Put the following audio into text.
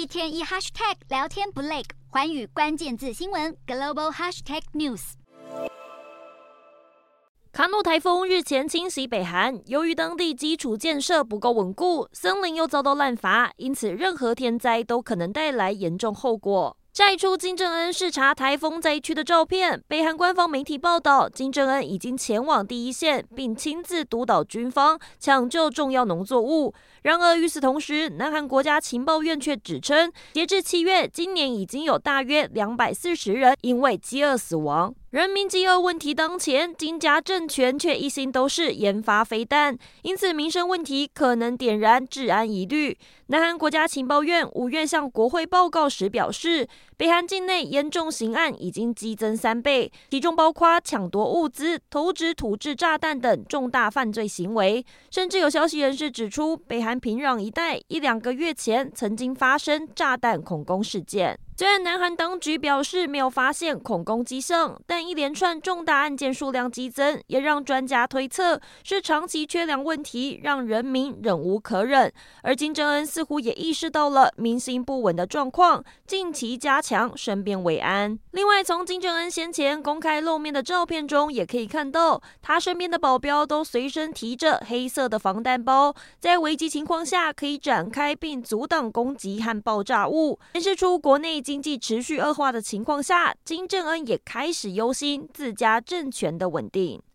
一天一 hashtag 聊天不累，环宇关键字新闻 global hashtag news。卡努台风日前侵袭北韩，由于当地基础建设不够稳固，森林又遭到滥伐，因此任何天灾都可能带来严重后果。晒出金正恩视察台风灾区的照片。北韩官方媒体报道，金正恩已经前往第一线，并亲自督导军方抢救重要农作物。然而，与此同时，南韩国家情报院却指称，截至七月，今年已经有大约两百四十人因为饥饿死亡。人民饥饿问题当前，金家政权却一心都是研发飞弹，因此民生问题可能点燃治安疑虑。南韩国家情报院五月向国会报告时表示，北韩境内严重刑案已经激增三倍，其中包括抢夺物资、投掷土制炸弹等重大犯罪行为。甚至有消息人士指出，北韩平壤一带一两个月前曾经发生炸弹恐攻事件。虽然南韩当局表示没有发现恐攻迹象，但一连串重大案件数量激增，也让专家推测是长期缺粮问题让人民忍无可忍。而金正恩似乎也意识到了民心不稳的状况，近期加强身边慰安。另外，从金正恩先前公开露面的照片中，也可以看到他身边的保镖都随身提着黑色的防弹包，在危机情况下可以展开并阻挡攻击和爆炸物，显示出国内。经济持续恶化的情况下，金正恩也开始忧心自家政权的稳定。